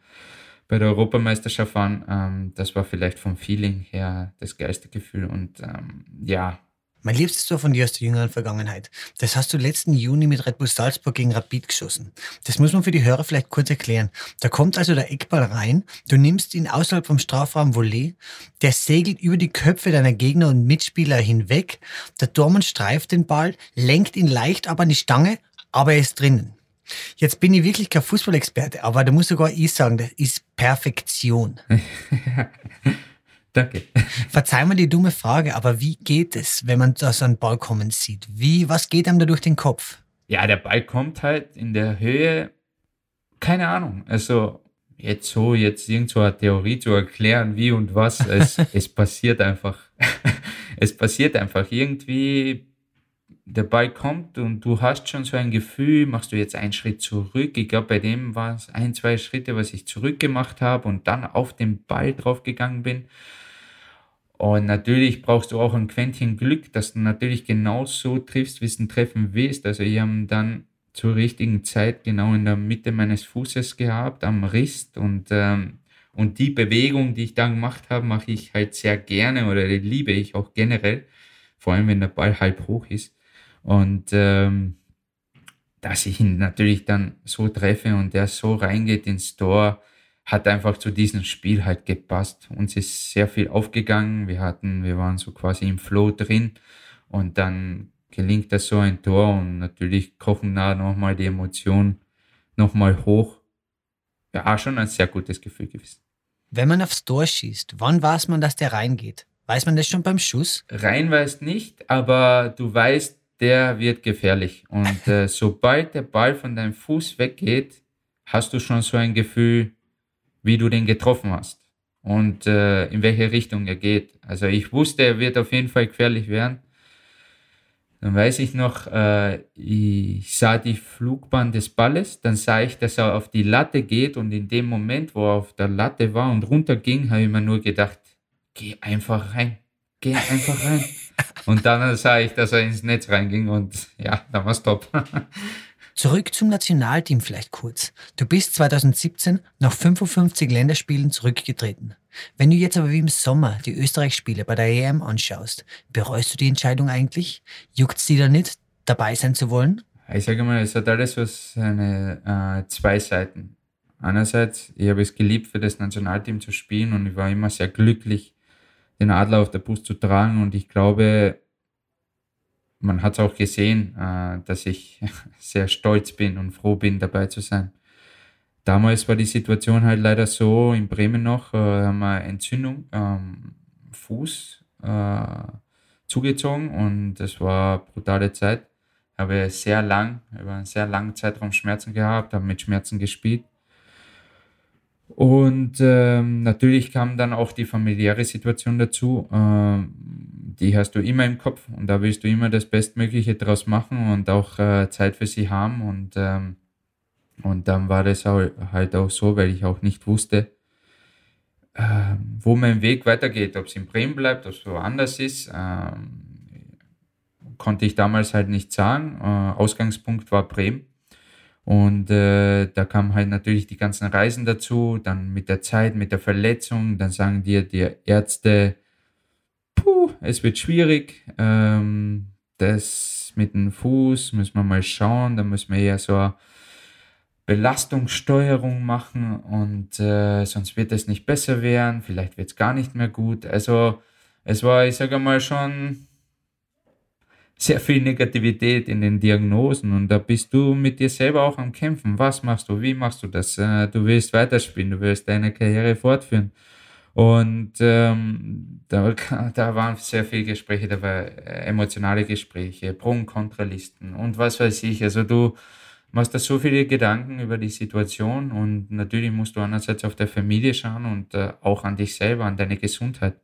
bei der Europameisterschaft waren. Ähm, das war vielleicht vom Feeling her das geilste Gefühl und ähm, ja, mein liebstes Tor von dir aus der jüngeren Vergangenheit. Das hast du letzten Juni mit Red Bull Salzburg gegen Rapid geschossen. Das muss man für die Hörer vielleicht kurz erklären. Da kommt also der Eckball rein, du nimmst ihn außerhalb vom Strafraum Volley, der segelt über die Köpfe deiner Gegner und Mitspieler hinweg, der Tormann streift den Ball, lenkt ihn leicht aber an die Stange, aber er ist drinnen. Jetzt bin ich wirklich kein Fußballexperte, aber da muss sogar ich sagen, das ist Perfektion. <laughs> Danke. Verzeih mir die dumme Frage, aber wie geht es, wenn man so einen Ball kommen sieht? Wie, was geht einem da durch den Kopf? Ja, der Ball kommt halt in der Höhe, keine Ahnung. Also jetzt so, jetzt irgendwo eine Theorie zu erklären, wie und was, es, <laughs> es passiert einfach. <laughs> es passiert einfach irgendwie, der Ball kommt und du hast schon so ein Gefühl, machst du jetzt einen Schritt zurück. Ich glaube, bei dem war es ein, zwei Schritte, was ich zurückgemacht habe und dann auf den Ball draufgegangen bin. Und natürlich brauchst du auch ein Quäntchen Glück, dass du natürlich genau so triffst, wie es Treffen willst. Also ich habe dann zur richtigen Zeit genau in der Mitte meines Fußes gehabt, am Rist. Und, ähm, und die Bewegung, die ich dann gemacht habe, mache ich halt sehr gerne oder liebe ich auch generell. Vor allem, wenn der Ball halb hoch ist. Und ähm, dass ich ihn natürlich dann so treffe und der so reingeht ins Tor, hat einfach zu diesem Spiel halt gepasst. Uns ist sehr viel aufgegangen. Wir hatten, wir waren so quasi im Flow drin und dann gelingt das so ein Tor und natürlich kochen da nochmal die Emotionen nochmal hoch. Ja, schon ein sehr gutes Gefühl gewesen. Wenn man aufs Tor schießt, wann weiß man, dass der reingeht? Weiß man das schon beim Schuss? Rein weiß nicht, aber du weißt, der wird gefährlich. Und äh, <laughs> sobald der Ball von deinem Fuß weggeht, hast du schon so ein Gefühl, wie du den getroffen hast und äh, in welche Richtung er geht. Also ich wusste, er wird auf jeden Fall gefährlich werden. Dann weiß ich noch, äh, ich sah die Flugbahn des Balles, dann sah ich, dass er auf die Latte geht und in dem Moment, wo er auf der Latte war und runter ging, habe ich mir nur gedacht, geh einfach rein, geh einfach rein. <laughs> und dann sah ich, dass er ins Netz reinging und ja, dann war es top. <laughs> Zurück zum Nationalteam vielleicht kurz. Du bist 2017 nach 55 Länderspielen zurückgetreten. Wenn du jetzt aber wie im Sommer die Österreich-Spiele bei der EM anschaust, bereust du die Entscheidung eigentlich? Juckt's dir da nicht, dabei sein zu wollen? Ich sage mal, es hat alles so seine äh, zwei Seiten. Einerseits, ich habe es geliebt, für das Nationalteam zu spielen und ich war immer sehr glücklich, den Adler auf der Brust zu tragen und ich glaube, man hat es auch gesehen, äh, dass ich <laughs> sehr stolz bin und froh bin, dabei zu sein. Damals war die Situation halt leider so, in Bremen noch, äh, haben wir Entzündung am Fuß äh, zugezogen und das war brutale Zeit. Habe sehr lang, über einen sehr langen Zeitraum Schmerzen gehabt, habe mit Schmerzen gespielt. Und ähm, natürlich kam dann auch die familiäre Situation dazu. Ähm, die hast du immer im Kopf und da willst du immer das Bestmögliche draus machen und auch äh, Zeit für sie haben. Und, ähm, und dann war das halt auch so, weil ich auch nicht wusste, äh, wo mein Weg weitergeht, ob es in Bremen bleibt, ob es woanders ist. Ähm, konnte ich damals halt nicht sagen. Äh, Ausgangspunkt war Bremen. Und äh, da kamen halt natürlich die ganzen Reisen dazu, dann mit der Zeit, mit der Verletzung, dann sagen dir die Ärzte, puh, es wird schwierig. Ähm, das mit dem Fuß müssen wir mal schauen. Da müssen wir eher so eine Belastungssteuerung machen und äh, sonst wird es nicht besser werden. Vielleicht wird es gar nicht mehr gut. Also es war, ich sage mal, schon sehr viel Negativität in den Diagnosen und da bist du mit dir selber auch am Kämpfen. Was machst du? Wie machst du das? Äh, du willst weiterspielen, du willst deine Karriere fortführen. Und ähm, da, da waren sehr viele Gespräche dabei, äh, emotionale Gespräche, Pro- und Kontralisten und was weiß ich. Also du machst da so viele Gedanken über die Situation und natürlich musst du einerseits auf der Familie schauen und äh, auch an dich selber, an deine Gesundheit.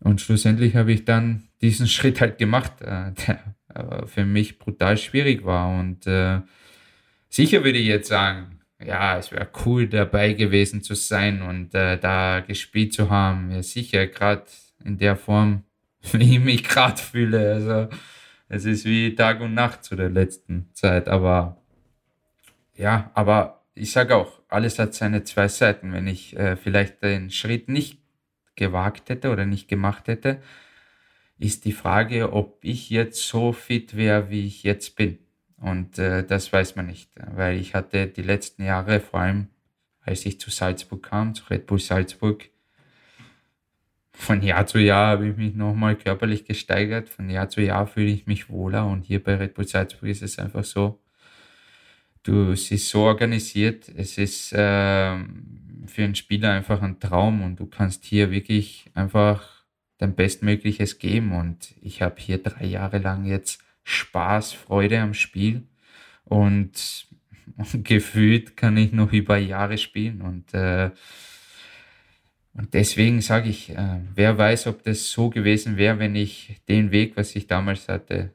Und schlussendlich habe ich dann diesen Schritt halt gemacht, äh, der äh, für mich brutal schwierig war. Und äh, sicher würde ich jetzt sagen, ja, es wäre cool dabei gewesen zu sein und äh, da gespielt zu haben. Ja, sicher, gerade in der Form, <laughs> wie ich mich gerade fühle. Also es ist wie Tag und Nacht zu der letzten Zeit. Aber ja, aber ich sage auch, alles hat seine zwei Seiten. Wenn ich äh, vielleicht den Schritt nicht gewagt hätte oder nicht gemacht hätte, ist die Frage, ob ich jetzt so fit wäre, wie ich jetzt bin. Und äh, das weiß man nicht, weil ich hatte die letzten Jahre, vor allem als ich zu Salzburg kam, zu Red Bull Salzburg, von Jahr zu Jahr habe ich mich nochmal körperlich gesteigert. Von Jahr zu Jahr fühle ich mich wohler. Und hier bei Red Bull Salzburg ist es einfach so, du, es ist so organisiert, es ist äh, für einen Spieler einfach ein Traum und du kannst hier wirklich einfach dein Bestmögliches geben. Und ich habe hier drei Jahre lang jetzt Spaß, Freude am Spiel <laughs> und, gefühlt kann ich noch über Jahre spielen und äh, und deswegen sage ich, äh, wer weiß, ob das so gewesen wäre, wenn ich den Weg, was ich damals hatte,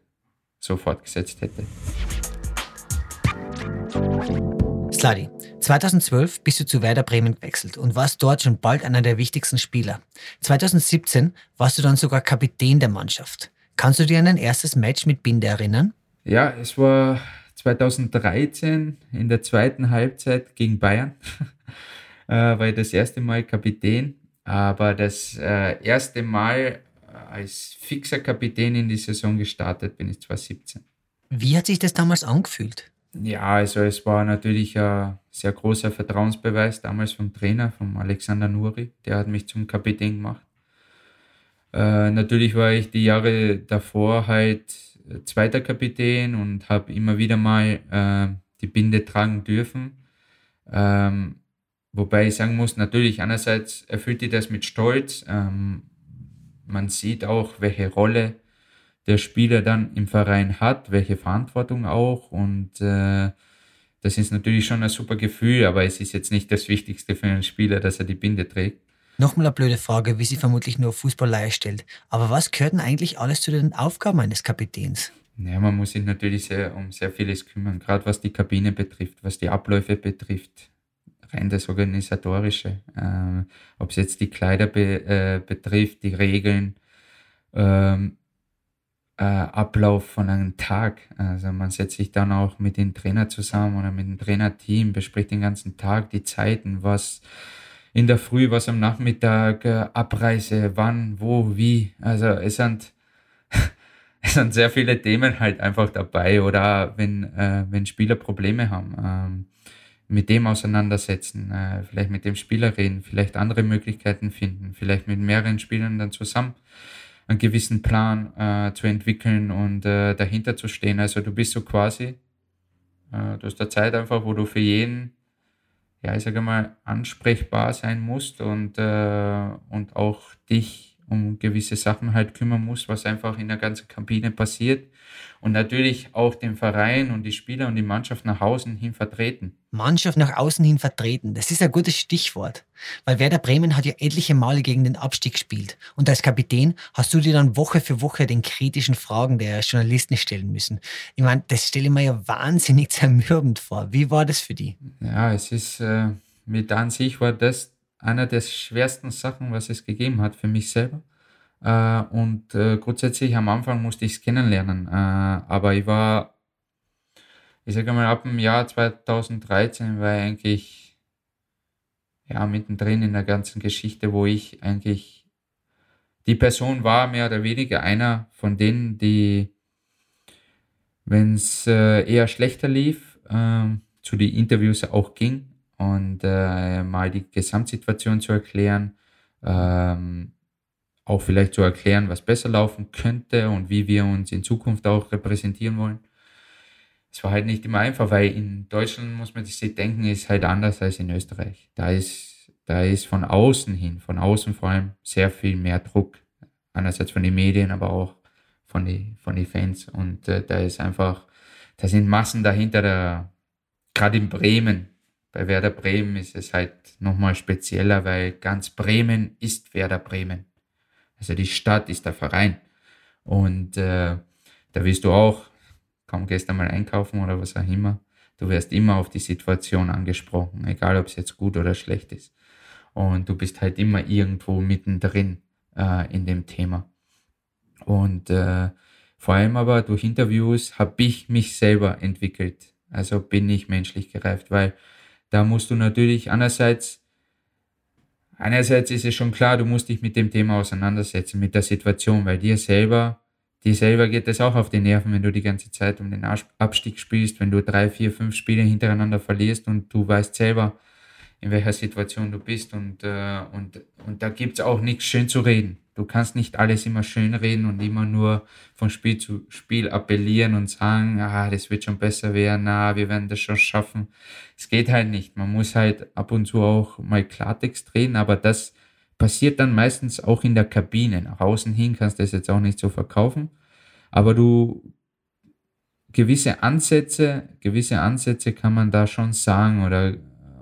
so fortgesetzt hätte. Sladi, 2012 bist du zu Werder Bremen gewechselt und warst dort schon bald einer der wichtigsten Spieler. 2017 warst du dann sogar Kapitän der Mannschaft. Kannst du dir an dein erstes Match mit Binde erinnern? Ja, es war 2013 in der zweiten Halbzeit gegen Bayern. <laughs> äh, war ich das erste Mal Kapitän. Aber das äh, erste Mal als fixer Kapitän in die Saison gestartet bin ich 2017. Wie hat sich das damals angefühlt? Ja, also es war natürlich ein sehr großer Vertrauensbeweis damals vom Trainer, vom Alexander Nuri. Der hat mich zum Kapitän gemacht. Äh, natürlich war ich die Jahre davor halt zweiter Kapitän und habe immer wieder mal äh, die Binde tragen dürfen. Ähm, wobei ich sagen muss, natürlich einerseits erfüllt die das mit Stolz. Ähm, man sieht auch, welche Rolle der Spieler dann im Verein hat, welche Verantwortung auch und äh, das ist natürlich schon ein super Gefühl, aber es ist jetzt nicht das Wichtigste für einen Spieler, dass er die Binde trägt. Nochmal eine blöde Frage, wie sie vermutlich nur Fußballer stellt. Aber was gehört denn eigentlich alles zu den Aufgaben eines Kapitäns? Ja, man muss sich natürlich sehr, um sehr vieles kümmern, gerade was die Kabine betrifft, was die Abläufe betrifft, rein das Organisatorische. Äh, Ob es jetzt die Kleider be, äh, betrifft, die Regeln, ähm, äh, Ablauf von einem Tag. Also man setzt sich dann auch mit dem Trainer zusammen oder mit dem Trainerteam, bespricht den ganzen Tag die Zeiten, was in der Früh, was am Nachmittag, äh, Abreise, wann, wo, wie. Also es sind, <laughs> es sind sehr viele Themen halt einfach dabei oder wenn, äh, wenn Spieler Probleme haben, ähm, mit dem auseinandersetzen, äh, vielleicht mit dem Spieler reden, vielleicht andere Möglichkeiten finden, vielleicht mit mehreren Spielern dann zusammen einen gewissen Plan äh, zu entwickeln und äh, dahinter zu stehen. Also du bist so quasi, äh, du hast da Zeit einfach, wo du für jeden, ja, ich sage mal, ansprechbar sein musst und, äh, und auch dich um gewisse Sachen halt kümmern muss, was einfach in der ganzen Kabine passiert. Und natürlich auch den Verein und die Spieler und die Mannschaft nach außen hin vertreten. Mannschaft nach außen hin vertreten, das ist ein gutes Stichwort. Weil Werder Bremen hat ja etliche Male gegen den Abstieg gespielt. Und als Kapitän hast du dir dann Woche für Woche den kritischen Fragen der Journalisten stellen müssen. Ich meine, das stelle ich mir ja wahnsinnig <laughs> zermürbend vor. Wie war das für die? Ja, es ist, äh, mit an sich war das einer der schwersten Sachen, was es gegeben hat für mich selber. Äh, und äh, grundsätzlich am Anfang musste ich es kennenlernen. Äh, aber ich war, ich sage mal, ab dem Jahr 2013 war ich eigentlich ja, mittendrin in der ganzen Geschichte, wo ich eigentlich die Person war, mehr oder weniger einer von denen, die, wenn es äh, eher schlechter lief, äh, zu den Interviews auch ging und äh, mal die Gesamtsituation zu erklären, ähm, auch vielleicht zu erklären, was besser laufen könnte und wie wir uns in Zukunft auch repräsentieren wollen. Es war halt nicht immer einfach, weil in Deutschland muss man sich denken, ist halt anders als in Österreich. Da ist, da ist von außen hin, von außen vor allem sehr viel mehr Druck. Einerseits von den Medien, aber auch von den von die Fans. Und äh, da ist einfach, da sind Massen dahinter, da, gerade in Bremen, bei Werder Bremen ist es halt nochmal spezieller, weil ganz Bremen ist Werder Bremen. Also die Stadt ist der Verein. Und äh, da wirst du auch, kaum gestern mal einkaufen oder was auch immer, du wirst immer auf die Situation angesprochen, egal ob es jetzt gut oder schlecht ist. Und du bist halt immer irgendwo mittendrin äh, in dem Thema. Und äh, vor allem aber durch Interviews habe ich mich selber entwickelt. Also bin ich menschlich gereift, weil da musst du natürlich einerseits, einerseits ist es schon klar, du musst dich mit dem Thema auseinandersetzen, mit der Situation, weil dir selber, dir selber geht es auch auf die Nerven, wenn du die ganze Zeit um den Abstieg spielst, wenn du drei, vier, fünf Spiele hintereinander verlierst und du weißt selber, in welcher Situation du bist und, äh, und, und da gibt's auch nichts schön zu reden. Du kannst nicht alles immer schön reden und immer nur von Spiel zu Spiel appellieren und sagen, ah, das wird schon besser werden, ah, wir werden das schon schaffen. Es geht halt nicht. Man muss halt ab und zu auch mal Klartext reden, aber das passiert dann meistens auch in der Kabine. Nach außen hin kannst du das jetzt auch nicht so verkaufen, aber du gewisse Ansätze, gewisse Ansätze kann man da schon sagen oder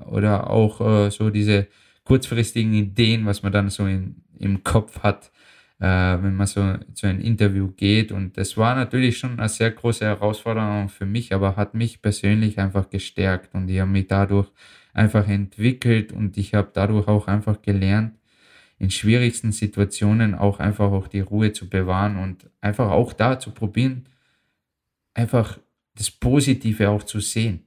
oder auch äh, so diese kurzfristigen Ideen, was man dann so in, im Kopf hat, äh, wenn man so zu einem Interview geht. Und das war natürlich schon eine sehr große Herausforderung für mich, aber hat mich persönlich einfach gestärkt und ich habe mich dadurch einfach entwickelt und ich habe dadurch auch einfach gelernt, in schwierigsten Situationen auch einfach auch die Ruhe zu bewahren und einfach auch da zu probieren, einfach das Positive auch zu sehen.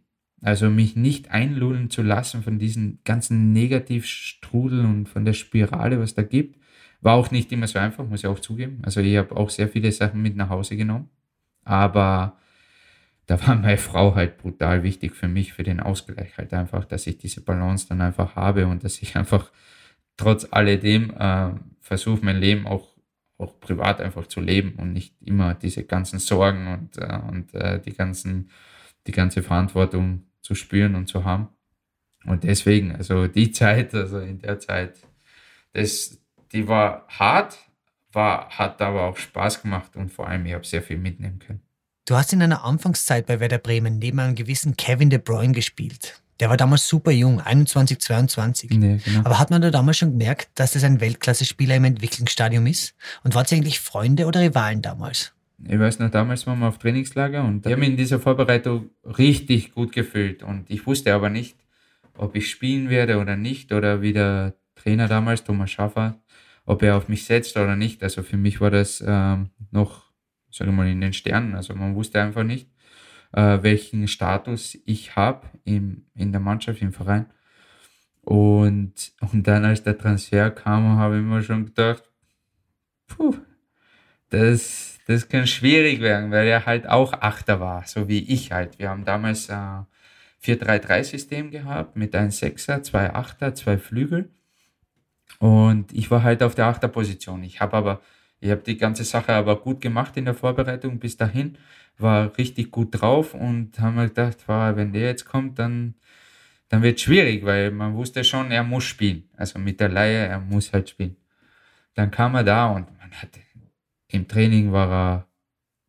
Also mich nicht einlullen zu lassen von diesem ganzen Negativstrudel und von der Spirale, was da gibt. War auch nicht immer so einfach, muss ich auch zugeben. Also ich habe auch sehr viele Sachen mit nach Hause genommen. Aber da war meine Frau halt brutal wichtig für mich, für den Ausgleich halt einfach, dass ich diese Balance dann einfach habe und dass ich einfach trotz alledem äh, versuche, mein Leben auch, auch privat einfach zu leben und nicht immer diese ganzen Sorgen und, äh, und äh, die ganzen die ganze Verantwortung zu spüren und zu haben. Und deswegen, also die Zeit, also in der Zeit, das, die war hart, war, hat aber auch Spaß gemacht und vor allem, ich habe sehr viel mitnehmen können. Du hast in einer Anfangszeit bei Werder Bremen neben einem gewissen Kevin De Bruyne gespielt. Der war damals super jung, 21, 22. Nee, genau. Aber hat man da damals schon gemerkt, dass das ein Weltklasse-Spieler im Entwicklungsstadium ist? Und wart ihr eigentlich Freunde oder Rivalen damals? Ich weiß noch, damals waren wir auf Trainingslager und ich habe mich in dieser Vorbereitung richtig gut gefühlt. Und ich wusste aber nicht, ob ich spielen werde oder nicht oder wie der Trainer damals, Thomas Schaffer, ob er auf mich setzt oder nicht. Also für mich war das ähm, noch sage ich mal, in den Sternen. Also man wusste einfach nicht, äh, welchen Status ich habe in der Mannschaft, im Verein. Und, und dann, als der Transfer kam, habe ich mir schon gedacht, puh, das, das kann schwierig werden, weil er halt auch Achter war, so wie ich halt. Wir haben damals äh, 4-3-3-System gehabt mit einem Sechser, zwei Achter, zwei Flügel. Und ich war halt auf der Achterposition. Ich habe aber, ich habe die ganze Sache aber gut gemacht in der Vorbereitung bis dahin, war richtig gut drauf und haben mir gedacht, wow, wenn der jetzt kommt, dann, dann wird es schwierig, weil man wusste schon, er muss spielen. Also mit der Laie, er muss halt spielen. Dann kam er da und man hatte, im Training war er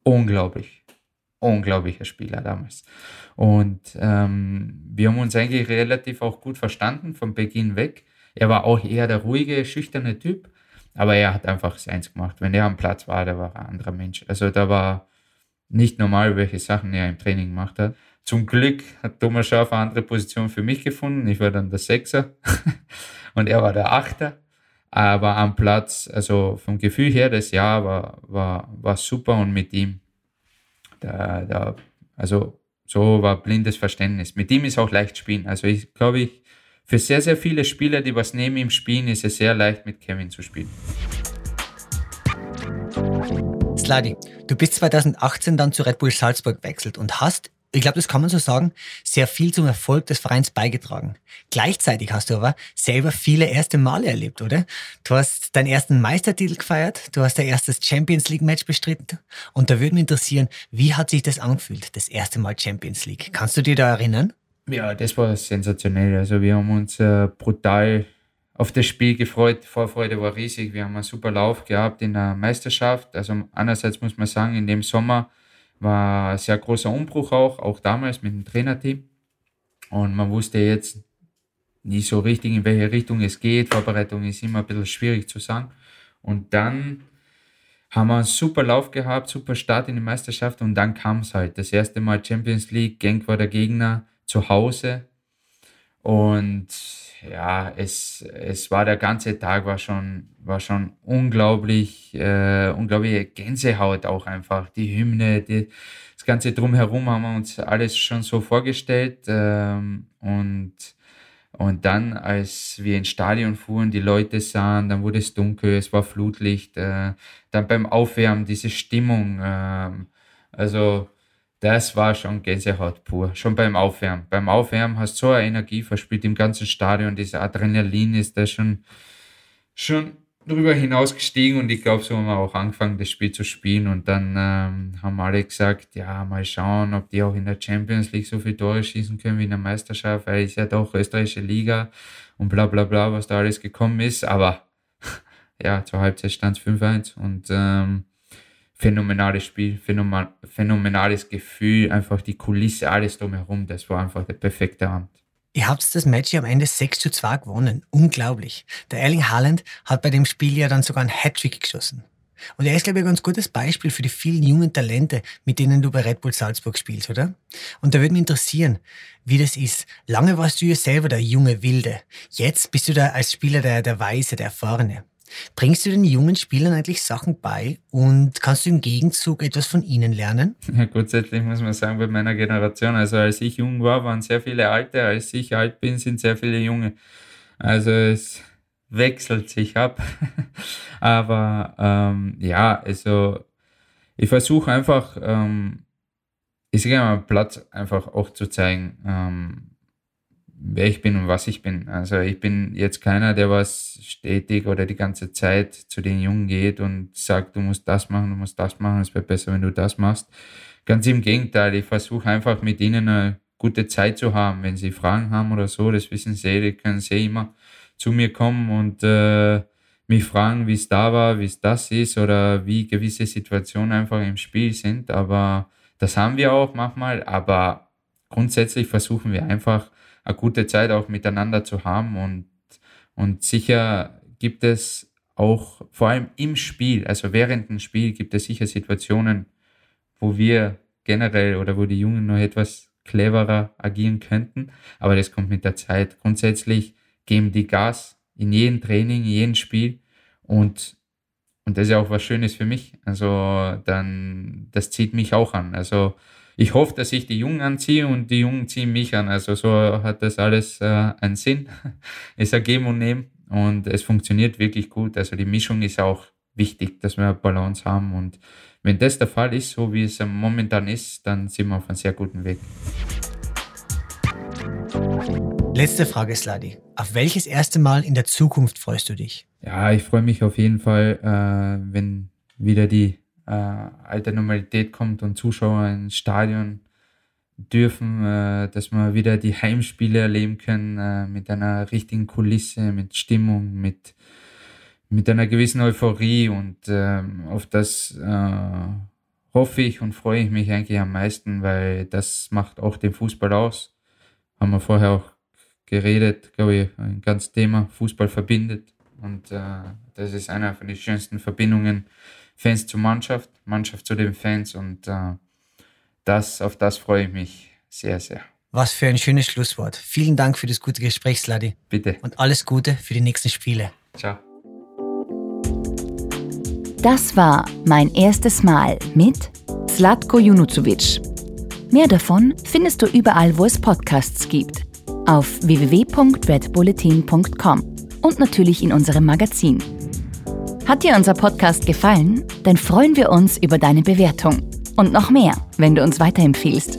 unglaublich, unglaublicher Spieler damals. Und ähm, wir haben uns eigentlich relativ auch gut verstanden von Beginn weg. Er war auch eher der ruhige, schüchterne Typ, aber er hat einfach seins gemacht. Wenn er am Platz war, der war ein anderer Mensch. Also da war nicht normal, welche Sachen er im Training gemacht hat. Zum Glück hat Thomas Schaaf eine andere Position für mich gefunden. Ich war dann der Sechser <laughs> und er war der Achter. Aber am Platz, also vom Gefühl her, das Jahr war, war, war super und mit ihm, da, da, also so war blindes Verständnis. Mit ihm ist auch leicht spielen. Also ich glaube, ich, für sehr, sehr viele Spieler, die was neben ihm spielen, ist es sehr leicht, mit Kevin zu spielen. Sladi, du bist 2018 dann zu Red Bull Salzburg gewechselt und hast ich glaube, das kann man so sagen, sehr viel zum Erfolg des Vereins beigetragen. Gleichzeitig hast du aber selber viele erste Male erlebt, oder? Du hast deinen ersten Meistertitel gefeiert, du hast dein erstes Champions League Match bestritten und da würde mich interessieren, wie hat sich das angefühlt, das erste Mal Champions League? Kannst du dir da erinnern? Ja, das war sensationell. Also wir haben uns äh, brutal auf das Spiel gefreut. Vorfreude war riesig. Wir haben einen super Lauf gehabt in der Meisterschaft. Also einerseits muss man sagen, in dem Sommer war sehr großer Umbruch auch, auch damals mit dem Trainerteam. Und man wusste jetzt nicht so richtig, in welche Richtung es geht. Vorbereitung ist immer ein bisschen schwierig zu sagen. Und dann haben wir einen super Lauf gehabt, super Start in die Meisterschaft und dann kam es halt. Das erste Mal Champions League, Genk war der Gegner zu Hause. Und ja, es, es war der ganze Tag war schon, war schon unglaublich, äh, unglaubliche Gänsehaut auch einfach. Die Hymne, die, das Ganze drumherum haben wir uns alles schon so vorgestellt. Ähm, und, und dann, als wir ins Stadion fuhren, die Leute sahen, dann wurde es dunkel, es war Flutlicht. Äh, dann beim Aufwärmen diese Stimmung. Äh, also das war schon Gänsehaut pur, schon beim Aufwärmen. Beim Aufwärmen hast du so eine Energie verspielt im ganzen Stadion, dieser Adrenalin ist da schon, schon drüber hinaus gestiegen und ich glaube, so haben wir auch angefangen, das Spiel zu spielen. Und dann ähm, haben alle gesagt, ja, mal schauen, ob die auch in der Champions League so viele Tore schießen können wie in der Meisterschaft, weil es ja doch österreichische Liga und bla bla bla, was da alles gekommen ist, aber <laughs> ja, zur Halbzeit stand es 5-1 und ähm, phänomenales Spiel, phänomenales Gefühl, einfach die Kulisse, alles drumherum. Das war einfach der perfekte Abend. Ihr habt das Match am Ende 6 zu 2 gewonnen. Unglaublich. Der Erling Haaland hat bei dem Spiel ja dann sogar einen Hattrick geschossen. Und er ist, glaube ich, ein ganz gutes Beispiel für die vielen jungen Talente, mit denen du bei Red Bull Salzburg spielst, oder? Und da würde mich interessieren, wie das ist. Lange warst du ja selber der junge Wilde. Jetzt bist du da als Spieler der, der Weise, der Erfahrene. Bringst du den jungen Spielern eigentlich Sachen bei und kannst du im Gegenzug etwas von ihnen lernen? Ja, grundsätzlich muss man sagen, bei meiner Generation, also als ich jung war, waren sehr viele Alte, als ich alt bin, sind sehr viele Junge. Also es wechselt sich ab. <laughs> Aber ähm, ja, also ich versuche einfach, ähm, ich sage mal, Platz einfach auch zu zeigen. Ähm, wer ich bin und was ich bin. Also ich bin jetzt keiner, der was stetig oder die ganze Zeit zu den Jungen geht und sagt, du musst das machen, du musst das machen, es wäre besser, wenn du das machst. Ganz im Gegenteil, ich versuche einfach mit ihnen eine gute Zeit zu haben. Wenn sie Fragen haben oder so, das wissen sie, die können sie immer zu mir kommen und äh, mich fragen, wie es da war, wie es das ist oder wie gewisse Situationen einfach im Spiel sind. Aber das haben wir auch manchmal, aber grundsätzlich versuchen wir einfach eine gute Zeit auch miteinander zu haben und, und sicher gibt es auch vor allem im Spiel, also während dem Spiel gibt es sicher Situationen, wo wir generell oder wo die Jungen noch etwas cleverer agieren könnten, aber das kommt mit der Zeit. Grundsätzlich geben die Gas in jedem Training, in jedem Spiel und, und das ist ja auch was Schönes für mich. Also dann, das zieht mich auch an. Also ich hoffe, dass ich die Jungen anziehe und die Jungen ziehen mich an. Also so hat das alles äh, einen Sinn. <laughs> es ergeben und nehmen und es funktioniert wirklich gut. Also die Mischung ist auch wichtig, dass wir eine Balance haben und wenn das der Fall ist, so wie es momentan ist, dann sind wir auf einem sehr guten Weg. Letzte Frage, Sladi. Auf welches erste Mal in der Zukunft freust du dich? Ja, ich freue mich auf jeden Fall, äh, wenn wieder die äh, alte Normalität kommt und Zuschauer ins Stadion dürfen, äh, dass wir wieder die Heimspiele erleben können äh, mit einer richtigen Kulisse, mit Stimmung, mit, mit einer gewissen Euphorie und ähm, auf das äh, hoffe ich und freue ich mich eigentlich am meisten, weil das macht auch den Fußball aus. Haben wir vorher auch geredet, glaube ich, ein ganz Thema, Fußball verbindet und äh, das ist einer von den schönsten Verbindungen, Fans zur Mannschaft, Mannschaft zu den Fans und äh, das, auf das freue ich mich sehr, sehr. Was für ein schönes Schlusswort. Vielen Dank für das gute Gespräch, Sladi. Bitte. Und alles Gute für die nächsten Spiele. Ciao. Das war mein erstes Mal mit Zlatko Junuzovic. Mehr davon findest du überall, wo es Podcasts gibt. Auf www.redbulletin.com und natürlich in unserem Magazin. Hat dir unser Podcast gefallen? Dann freuen wir uns über deine Bewertung. Und noch mehr, wenn du uns weiterempfiehlst.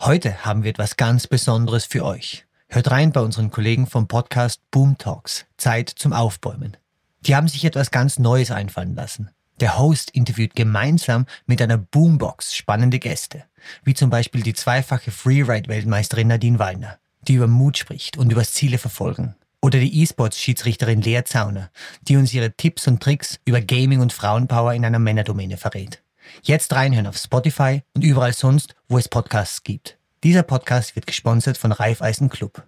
Heute haben wir etwas ganz Besonderes für euch. Hört rein bei unseren Kollegen vom Podcast Boom Talks. Zeit zum Aufbäumen. Die haben sich etwas ganz Neues einfallen lassen. Der Host interviewt gemeinsam mit einer Boombox spannende Gäste, wie zum Beispiel die zweifache Freeride-Weltmeisterin Nadine Wallner, die über Mut spricht und über Ziele verfolgen. Oder die E-Sports-Schiedsrichterin Lea Zauner, die uns ihre Tipps und Tricks über Gaming und Frauenpower in einer Männerdomäne verrät. Jetzt reinhören auf Spotify und überall sonst, wo es Podcasts gibt. Dieser Podcast wird gesponsert von Raiffeisen Club.